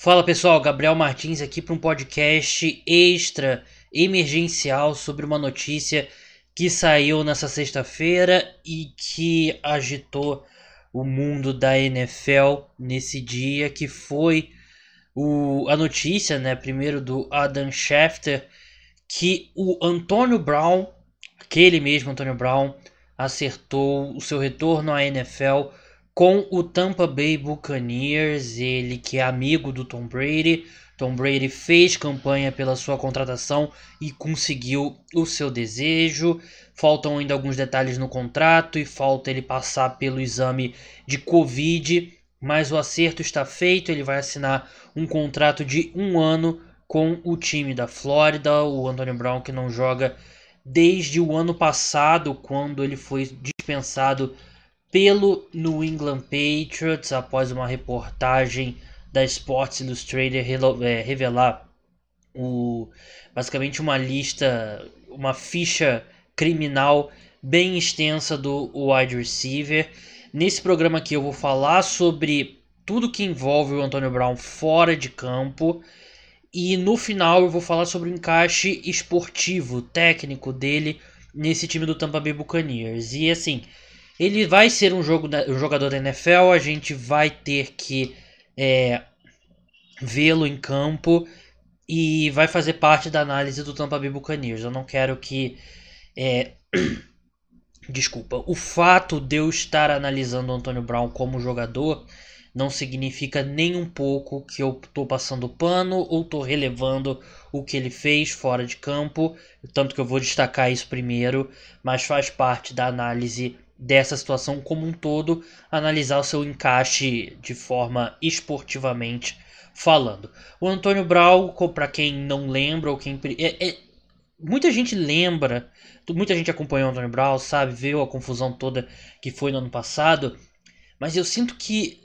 Fala pessoal, Gabriel Martins aqui para um podcast extra emergencial sobre uma notícia que saiu nessa sexta-feira e que agitou o mundo da NFL nesse dia, que foi o, a notícia, né, primeiro do Adam Schefter, que o Antônio Brown, aquele mesmo Antônio Brown, acertou o seu retorno à NFL com o Tampa Bay Buccaneers, ele que é amigo do Tom Brady. Tom Brady fez campanha pela sua contratação e conseguiu o seu desejo. Faltam ainda alguns detalhes no contrato e falta ele passar pelo exame de Covid, mas o acerto está feito. Ele vai assinar um contrato de um ano com o time da Flórida. O Antonio Brown que não joga desde o ano passado, quando ele foi dispensado pelo New England Patriots após uma reportagem da Sports Illustrated é, revelar o, basicamente uma lista, uma ficha criminal bem extensa do wide receiver. Nesse programa aqui eu vou falar sobre tudo que envolve o Antonio Brown fora de campo. E no final eu vou falar sobre o encaixe esportivo, técnico dele nesse time do Tampa Bay Buccaneers. E assim, ele vai ser um, jogo da, um jogador da NFL, a gente vai ter que é, vê-lo em campo e vai fazer parte da análise do Tampa Bay Buccaneers. Eu não quero que. É, desculpa. O fato de eu estar analisando o Antônio Brown como jogador não significa nem um pouco que eu estou passando pano ou estou relevando o que ele fez fora de campo. Tanto que eu vou destacar isso primeiro, mas faz parte da análise dessa situação como um todo, analisar o seu encaixe de forma esportivamente falando. O Antônio Brau, para quem não lembra ou quem é, é, muita gente lembra, muita gente acompanhou o Antônio Brau, sabe, viu a confusão toda que foi no ano passado, mas eu sinto que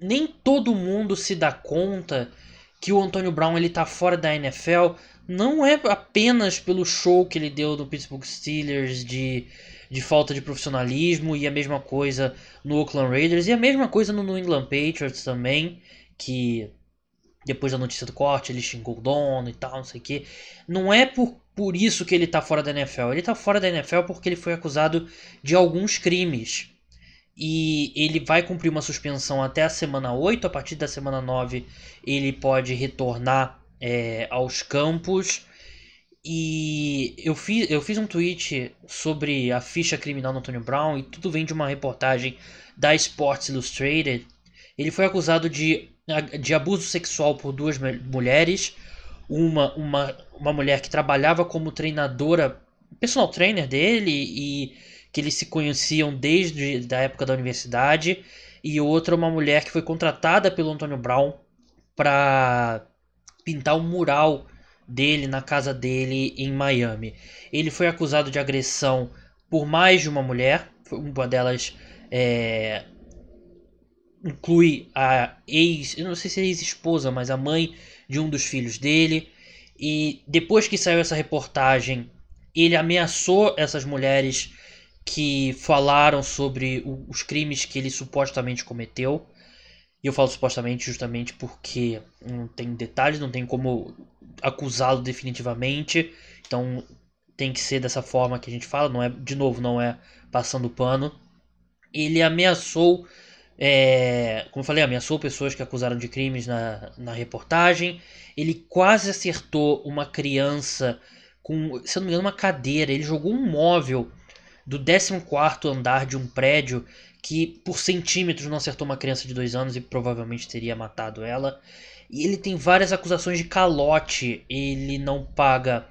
nem todo mundo se dá conta que o Antônio Brown ele tá fora da NFL não é apenas pelo show que ele deu no Pittsburgh Steelers de de falta de profissionalismo e a mesma coisa no Oakland Raiders e a mesma coisa no New England Patriots também, que depois da notícia do corte ele xingou o dono e tal, não sei o que. Não é por, por isso que ele tá fora da NFL. Ele tá fora da NFL porque ele foi acusado de alguns crimes. E ele vai cumprir uma suspensão até a semana 8. A partir da semana 9 ele pode retornar é, aos campos. E eu fiz, eu fiz um tweet sobre a ficha criminal do Antônio Brown e tudo vem de uma reportagem da Sports Illustrated. Ele foi acusado de, de abuso sexual por duas mulheres. Uma, uma, uma mulher que trabalhava como treinadora, personal trainer dele e que eles se conheciam desde a época da universidade. E outra, uma mulher que foi contratada pelo Antônio Brown para pintar um mural dele na casa dele em Miami. Ele foi acusado de agressão por mais de uma mulher, uma delas é, inclui a ex, eu não sei se é ex-esposa, mas a mãe de um dos filhos dele. E depois que saiu essa reportagem, ele ameaçou essas mulheres que falaram sobre os crimes que ele supostamente cometeu. E eu falo supostamente justamente porque não tem detalhes, não tem como acusá-lo definitivamente. Então tem que ser dessa forma que a gente fala, não é, de novo, não é passando pano. Ele ameaçou, é, como eu falei, ameaçou pessoas que acusaram de crimes na, na reportagem. Ele quase acertou uma criança com, se eu não me engano, uma cadeira. Ele jogou um móvel do 14 andar de um prédio que por centímetros não acertou uma criança de dois anos e provavelmente teria matado ela. E ele tem várias acusações de calote. Ele não paga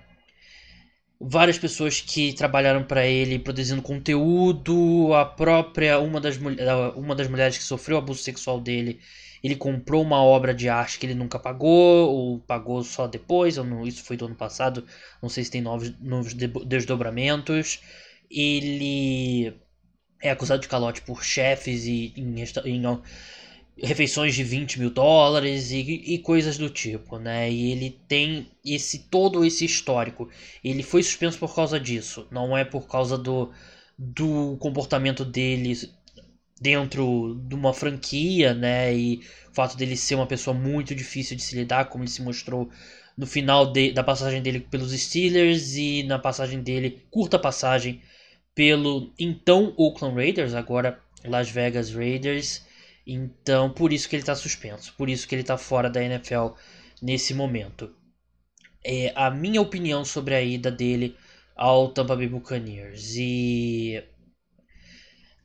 várias pessoas que trabalharam para ele produzindo conteúdo. A própria uma das, uma das mulheres que sofreu abuso sexual dele, ele comprou uma obra de arte que ele nunca pagou ou pagou só depois. Não, isso foi do ano passado. Não sei se tem novos, novos desdobramentos. Ele é acusado de calote por chefes e em, em refeições de 20 mil dólares e, e, coisas do tipo, né? E ele tem esse todo esse histórico. Ele foi suspenso por causa disso, não é por causa do, do comportamento dele dentro de uma franquia, né? E o fato dele ser uma pessoa muito difícil de se lidar, como ele se mostrou no final de, da passagem dele pelos Steelers e na passagem dele, curta passagem, pelo então Oakland Raiders, agora Las Vegas Raiders. Então, por isso que ele está suspenso, por isso que ele está fora da NFL nesse momento. É a minha opinião sobre a ida dele ao Tampa Bay Buccaneers. E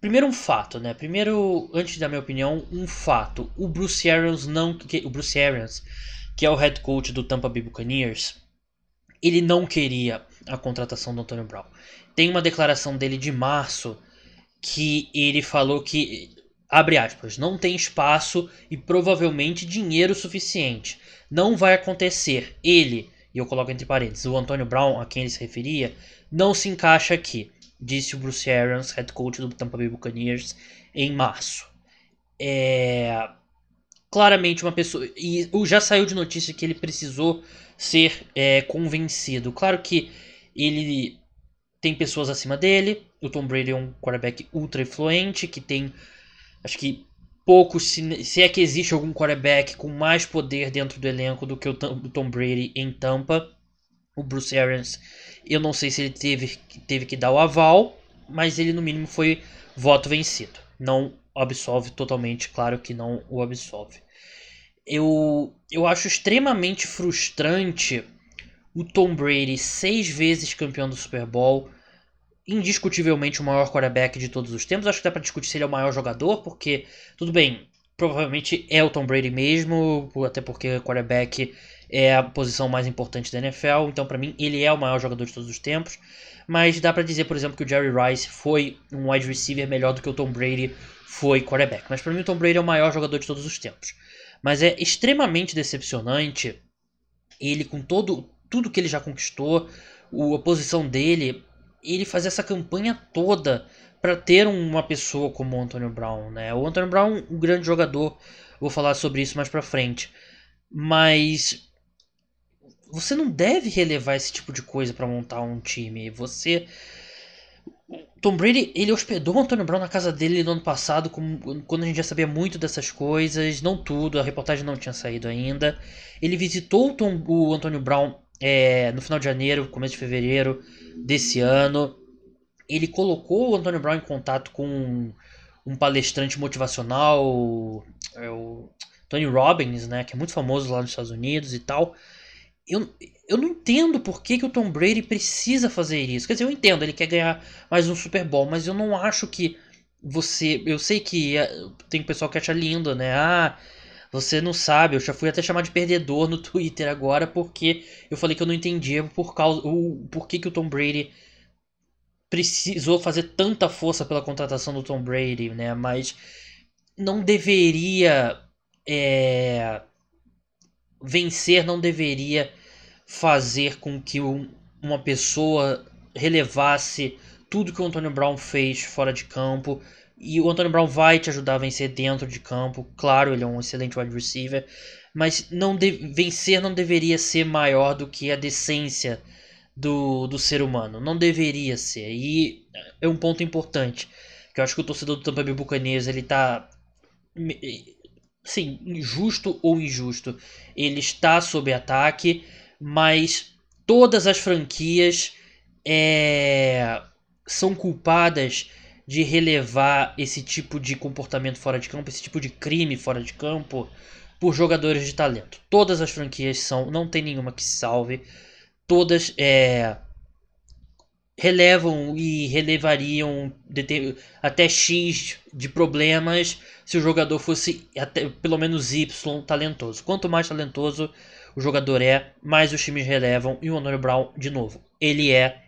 primeiro um fato, né? Primeiro, antes da minha opinião, um fato. O Bruce Arians não, que, o Bruce Arians, que é o head coach do Tampa Bay Buccaneers, ele não queria a contratação do Antonio Brown. Tem uma declaração dele de março que ele falou que abre aspas, não tem espaço e provavelmente dinheiro suficiente. Não vai acontecer. Ele, e eu coloco entre parênteses, o Antonio Brown, a quem ele se referia, não se encaixa aqui, disse o Bruce Arians, head coach do Tampa Bay Buccaneers, em março. É claramente uma pessoa. E já saiu de notícia que ele precisou ser é, convencido. Claro que ele tem pessoas acima dele. O Tom Brady é um quarterback ultra influente que tem Acho que poucos, se, se é que existe algum quarterback com mais poder dentro do elenco do que o Tom Brady em Tampa, o Bruce Arians, eu não sei se ele teve, teve que dar o aval, mas ele no mínimo foi voto vencido. Não absolve totalmente, claro que não o absolve. Eu, eu acho extremamente frustrante o Tom Brady, seis vezes campeão do Super Bowl, indiscutivelmente o maior quarterback de todos os tempos. Acho que dá para discutir se ele é o maior jogador, porque, tudo bem, provavelmente é o Tom Brady mesmo, até porque quarterback é a posição mais importante da NFL, então para mim ele é o maior jogador de todos os tempos. Mas dá para dizer, por exemplo, que o Jerry Rice foi um wide receiver melhor do que o Tom Brady foi quarterback. Mas para mim o Tom Brady é o maior jogador de todos os tempos. Mas é extremamente decepcionante ele com todo tudo que ele já conquistou, a posição dele ele fazer essa campanha toda para ter uma pessoa como o Antonio Brown, né? O Antonio Brown, um grande jogador, vou falar sobre isso mais para frente, mas você não deve relevar esse tipo de coisa para montar um time. Você Tom Brady, ele hospedou o Antônio Brown na casa dele no ano passado, quando a gente já sabia muito dessas coisas, não tudo, a reportagem não tinha saído ainda. Ele visitou o, Tom, o Antônio Brown é, no final de janeiro, começo de fevereiro desse ano. Ele colocou o Antônio Brown em contato com um, palestrante motivacional, é o Tony Robbins, né, que é muito famoso lá nos Estados Unidos e tal. Eu, eu não entendo por que, que o Tom Brady precisa fazer isso. Quer dizer, eu entendo, ele quer ganhar mais um Super Bowl, mas eu não acho que você. Eu sei que é, tem pessoal que acha lindo, né? Ah, você não sabe, eu já fui até chamar de perdedor no Twitter agora porque eu falei que eu não entendia por causa o por que, que o Tom Brady precisou fazer tanta força pela contratação do Tom Brady, né? Mas não deveria é, vencer, não deveria fazer com que um, uma pessoa relevasse tudo que o Antônio Brown fez fora de campo e o Antônio Brown vai te ajudar a vencer dentro de campo. Claro, ele é um excelente wide receiver. Mas não vencer não deveria ser maior do que a decência do, do ser humano. Não deveria ser. E é um ponto importante. Que eu acho que o torcedor do Tampa Bay Buccaneers, ele tá... Sim, injusto ou injusto. Ele está sob ataque, mas todas as franquias é, são culpadas de relevar esse tipo de comportamento fora de campo, esse tipo de crime fora de campo, por jogadores de talento. Todas as franquias são, não tem nenhuma que salve. Todas é, relevam e relevariam até X de problemas se o jogador fosse até pelo menos Y talentoso. Quanto mais talentoso o jogador é, mais os times relevam. E o Honor Brown, de novo, ele é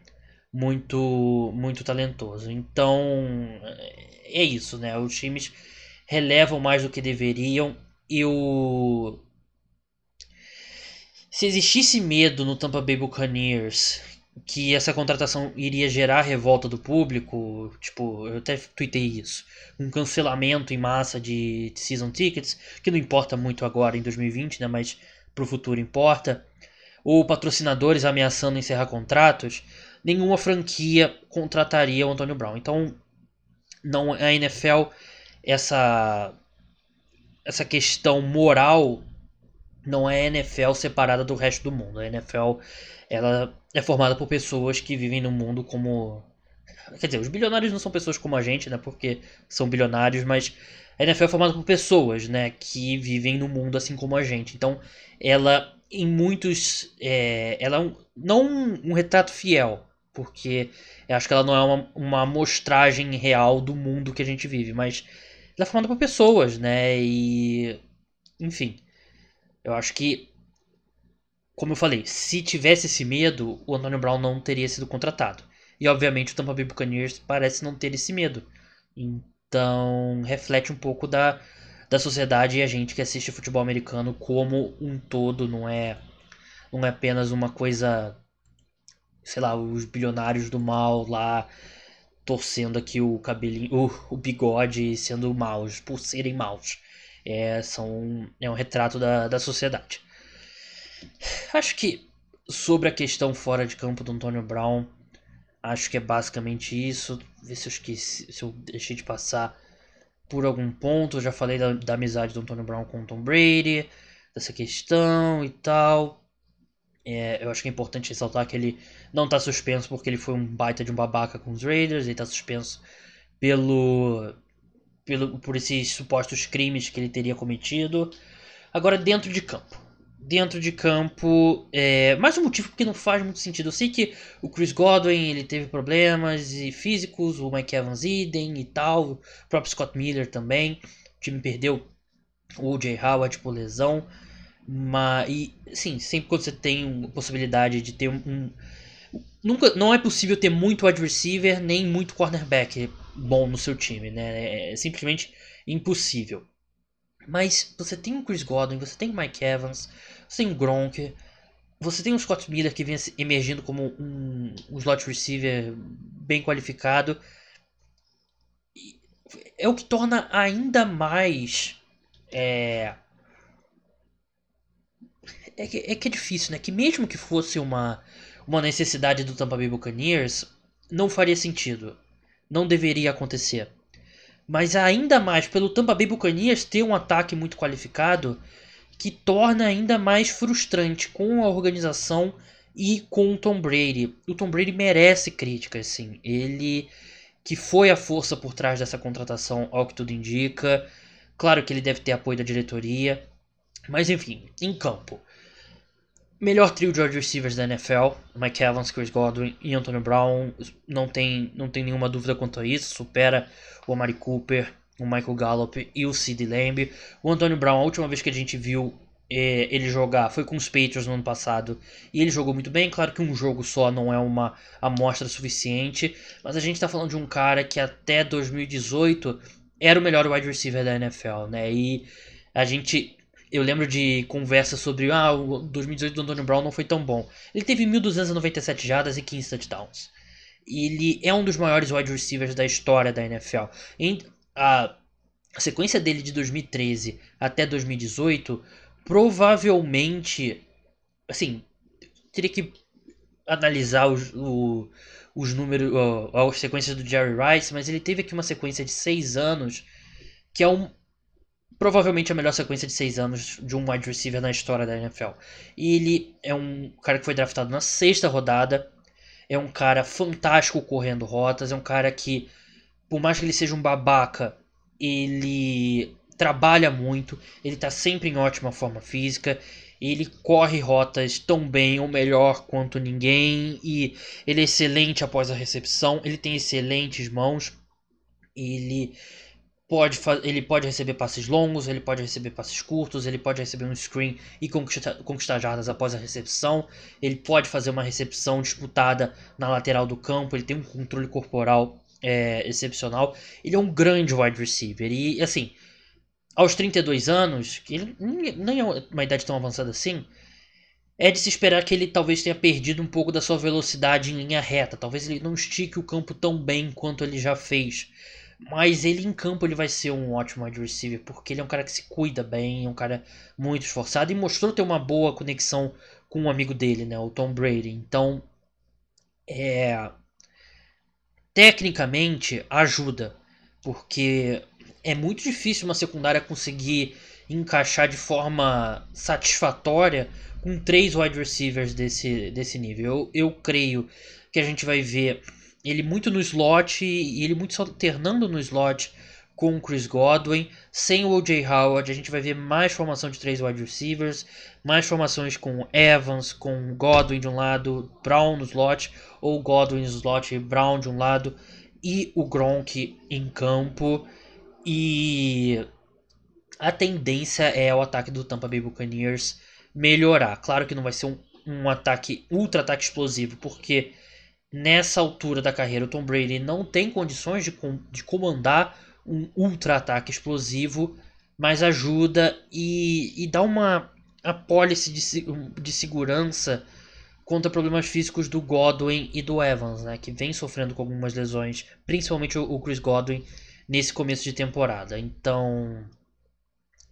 muito muito talentoso. Então é isso, né? Os times relevam mais do que deveriam e o se existisse medo no Tampa Bay Buccaneers que essa contratação iria gerar revolta do público, tipo, eu até tuitei isso, um cancelamento em massa de season tickets, que não importa muito agora em 2020, né, mas pro futuro importa, ou patrocinadores ameaçando encerrar contratos, nenhuma franquia contrataria o Antônio Brown. Então, não a NFL essa essa questão moral não é NFL separada do resto do mundo. A NFL ela é formada por pessoas que vivem no mundo como quer dizer, os bilionários não são pessoas como a gente, né? Porque são bilionários, mas a NFL é formada por pessoas, né? Que vivem no mundo assim como a gente. Então, ela em muitos, é, ela é um, não um retrato fiel, porque eu acho que ela não é uma, uma amostragem real do mundo que a gente vive, mas ela é formada por pessoas, né? E. Enfim. Eu acho que. Como eu falei, se tivesse esse medo, o Antônio Brown não teria sido contratado. E obviamente o Tampa Bay Buccaneers parece não ter esse medo. Então reflete um pouco da, da sociedade e a gente que assiste futebol americano como um todo, não é, não é apenas uma coisa sei lá, os bilionários do mal lá torcendo aqui o cabelinho, o, o bigode sendo maus, por serem maus. É, são, é um retrato da, da sociedade. Acho que sobre a questão fora de campo do Antônio Brown, acho que é basicamente isso. Ver se eu esqueci, se eu deixei de passar por algum ponto. Eu já falei da, da amizade do Antônio Brown com o Tom Brady, dessa questão e tal. É, eu acho que é importante ressaltar que ele não está suspenso porque ele foi um baita de um babaca com os Raiders, ele está suspenso pelo, pelo por esses supostos crimes que ele teria cometido. Agora, dentro de campo. Dentro de campo, é, mais um motivo que não faz muito sentido. Eu sei que o Chris Godwin ele teve problemas físicos, o Mike Evans idem e tal, o próprio Scott Miller também. O time perdeu o Jay Howard por lesão. Mas, e, sim, sempre quando você tem a possibilidade de ter um, Nunca, não é possível ter muito wide receiver nem muito cornerback bom no seu time, né? É simplesmente impossível. Mas você tem o Chris Godwin, você tem o Mike Evans, você tem o Gronk, você tem o Scott Miller que vem emergindo como um, um slot receiver bem qualificado. É o que torna ainda mais é, é que, é que é difícil, né? Que mesmo que fosse uma, uma necessidade do Tampa Bay Buccaneers, não faria sentido. Não deveria acontecer. Mas ainda mais pelo Tampa Bay Buccaneers ter um ataque muito qualificado que torna ainda mais frustrante com a organização e com o Tom Brady. O Tom Brady merece críticas, sim. Ele que foi a força por trás dessa contratação, ao que tudo indica. Claro que ele deve ter apoio da diretoria. Mas enfim, em campo. Melhor trio de wide receivers da NFL, Mike Evans, Chris Godwin e Antonio Brown, não tem, não tem nenhuma dúvida quanto a isso, supera o Amari Cooper, o Michael Gallup e o Sid Lamb. O Antonio Brown, a última vez que a gente viu é, ele jogar foi com os Patriots no ano passado e ele jogou muito bem. Claro que um jogo só não é uma amostra suficiente, mas a gente está falando de um cara que até 2018 era o melhor wide receiver da NFL, né? E a gente eu lembro de conversas sobre ah, o 2018 do Antonio Brown não foi tão bom. Ele teve 1.297 jardas e 15 touchdowns. Ele é um dos maiores wide receivers da história da NFL. Em, a, a sequência dele de 2013 até 2018 provavelmente assim teria que analisar os, o, os números, as sequências do Jerry Rice, mas ele teve aqui uma sequência de seis anos que é um, provavelmente a melhor sequência de seis anos de um wide receiver na história da NFL. E ele é um cara que foi draftado na sexta rodada, é um cara fantástico correndo rotas, é um cara que, por mais que ele seja um babaca, ele trabalha muito, ele está sempre em ótima forma física, ele corre rotas tão bem ou melhor quanto ninguém e ele é excelente após a recepção, ele tem excelentes mãos, ele pode ele pode receber passes longos, ele pode receber passes curtos, ele pode receber um screen e conquistar, conquistar jardas após a recepção, ele pode fazer uma recepção disputada na lateral do campo, ele tem um controle corporal é, excepcional, ele é um grande wide receiver e assim, aos 32 anos, ele nem é uma idade tão avançada assim, é de se esperar que ele talvez tenha perdido um pouco da sua velocidade em linha reta, talvez ele não estique o campo tão bem quanto ele já fez. Mas ele em campo ele vai ser um ótimo wide receiver, porque ele é um cara que se cuida bem, é um cara muito esforçado e mostrou ter uma boa conexão com um amigo dele, né, o Tom Brady. Então, é tecnicamente ajuda, porque é muito difícil uma secundária conseguir encaixar de forma satisfatória com três wide receivers desse, desse nível. Eu, eu creio que a gente vai ver ele muito no slot e ele muito alternando no slot com o Chris Godwin. Sem o O.J. Howard, a gente vai ver mais formação de três wide receivers, mais formações com Evans, com Godwin de um lado, Brown no slot, ou Godwin no slot e Brown de um lado, e o Gronk em campo. E a tendência é o ataque do Tampa Bay Buccaneers melhorar. Claro que não vai ser um, um ataque, ultra ataque explosivo, porque nessa altura da carreira o Tom Brady não tem condições de, de comandar um ultra ataque explosivo, mas ajuda e, e dá uma apólice de, de segurança contra problemas físicos do Godwin e do Evans, né, que vem sofrendo com algumas lesões, principalmente o, o Chris Godwin nesse começo de temporada. Então,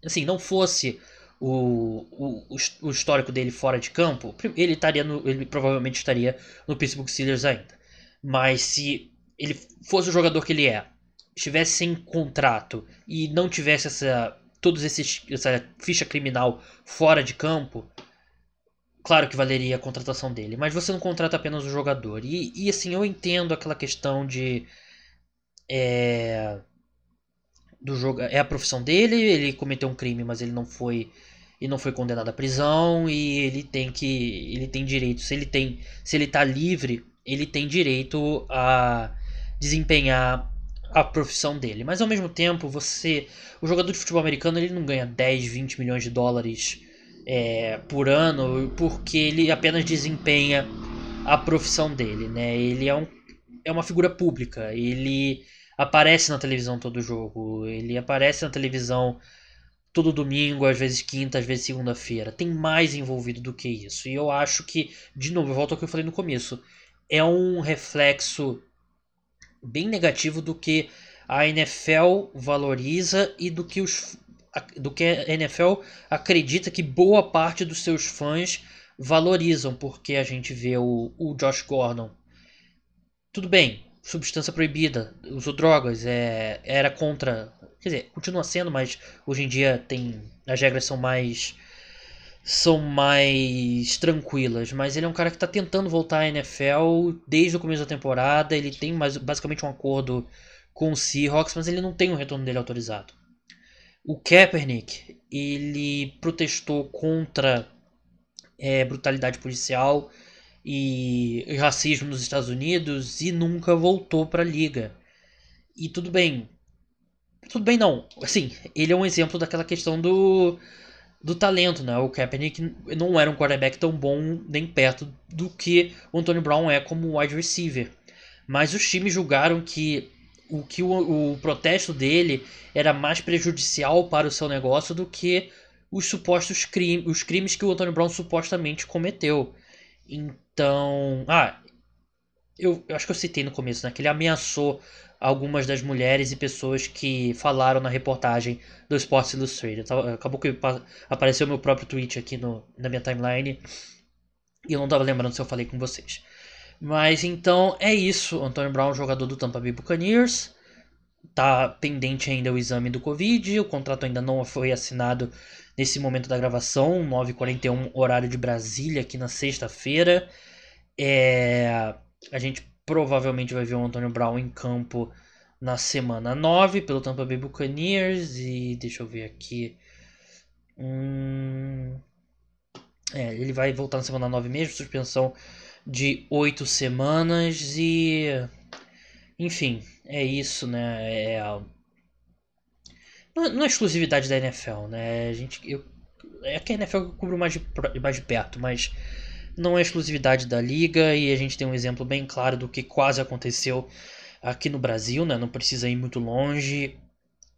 assim, não fosse o, o, o histórico dele fora de campo, ele estaria no, ele provavelmente estaria no Pittsburgh Steelers ainda. Mas se ele fosse o jogador que ele é, estivesse sem contrato e não tivesse essa todos esses essa ficha criminal fora de campo, claro que valeria a contratação dele, mas você não contrata apenas o jogador. E, e assim, eu entendo aquela questão de é, do jogo é a profissão dele, ele cometeu um crime, mas ele não foi e não foi condenado à prisão e ele tem que ele tem direito, se ele tem, se ele tá livre, ele tem direito a desempenhar a profissão dele. Mas ao mesmo tempo, você, o jogador de futebol americano, ele não ganha 10, 20 milhões de dólares é, por ano porque ele apenas desempenha a profissão dele, né? Ele é, um, é uma figura pública, ele aparece na televisão todo jogo, ele aparece na televisão todo domingo, às vezes quinta, às vezes segunda-feira. Tem mais envolvido do que isso. E eu acho que, de novo, eu volto ao que eu falei no começo, é um reflexo bem negativo do que a NFL valoriza e do que os do que a NFL acredita que boa parte dos seus fãs valorizam, porque a gente vê o, o Josh Gordon. Tudo bem, substância proibida, usou drogas, é, era contra Quer dizer, continua sendo, mas hoje em dia tem. As regras são mais. São mais tranquilas. Mas ele é um cara que está tentando voltar à NFL desde o começo da temporada. Ele tem mais, basicamente um acordo com o Seahawks, mas ele não tem o retorno dele autorizado. O Kaepernick, ele protestou contra é, brutalidade policial e racismo nos Estados Unidos e nunca voltou para a liga. E tudo bem, tudo bem, não. Assim, ele é um exemplo daquela questão do, do talento, né? O Kaepernick não era um quarterback tão bom nem perto do que o Antonio Brown é como wide receiver. Mas os times julgaram que o que o, o protesto dele era mais prejudicial para o seu negócio do que os supostos crimes, os crimes que o Antonio Brown supostamente cometeu. Então, ah, eu, eu acho que eu citei no começo, né? Que ele ameaçou algumas das mulheres e pessoas que falaram na reportagem do Sports Illustrated. Acabou que apareceu meu próprio tweet aqui no, na minha timeline e eu não estava lembrando se eu falei com vocês. Mas então é isso. Antônio Brown, jogador do Tampa Bay Buccaneers. Tá pendente ainda o exame do Covid. O contrato ainda não foi assinado nesse momento da gravação. 9h41, horário de Brasília, aqui na sexta-feira. É... A gente provavelmente vai ver o Antônio Brown em campo na semana 9 pelo Tampa Bay Buccaneers. E deixa eu ver aqui. Hum, é, ele vai voltar na semana 9 mesmo, suspensão de 8 semanas e. Enfim, é isso, né? É, não, é exclusividade da NFL, né? A gente, eu, é que a NFL eu cubro mais de, mais de perto, mas não é exclusividade da liga e a gente tem um exemplo bem claro do que quase aconteceu aqui no Brasil, né? Não precisa ir muito longe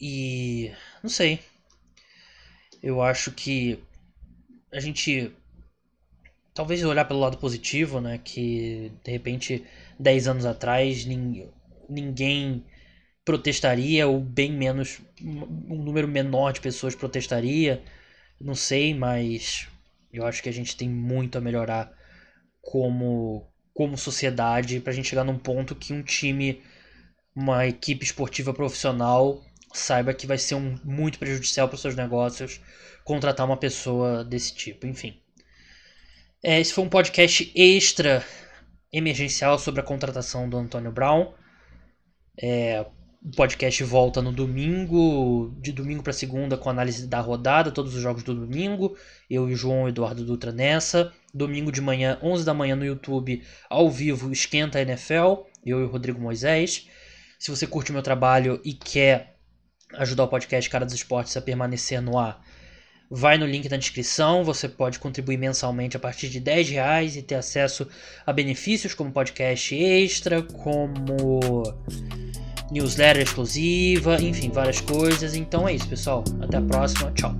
e não sei. Eu acho que a gente talvez olhar pelo lado positivo, né? Que de repente 10 anos atrás ninguém protestaria ou bem menos um número menor de pessoas protestaria, não sei, mas eu acho que a gente tem muito a melhorar como, como sociedade para a gente chegar num ponto que um time, uma equipe esportiva profissional saiba que vai ser um, muito prejudicial para seus negócios contratar uma pessoa desse tipo. Enfim. É, esse foi um podcast extra emergencial sobre a contratação do Antônio Brown. É, o podcast volta no domingo, de domingo para segunda, com análise da rodada, todos os jogos do domingo. Eu e o João Eduardo Dutra nessa. Domingo de manhã, 11 da manhã no YouTube, ao vivo, Esquenta a NFL. Eu e o Rodrigo Moisés. Se você curte o meu trabalho e quer ajudar o podcast Cara dos Esportes a permanecer no ar, vai no link na descrição. Você pode contribuir mensalmente a partir de 10 reais e ter acesso a benefícios como podcast extra, como newsletter exclusiva, enfim, várias coisas. Então é isso, pessoal. Até a próxima. Tchau.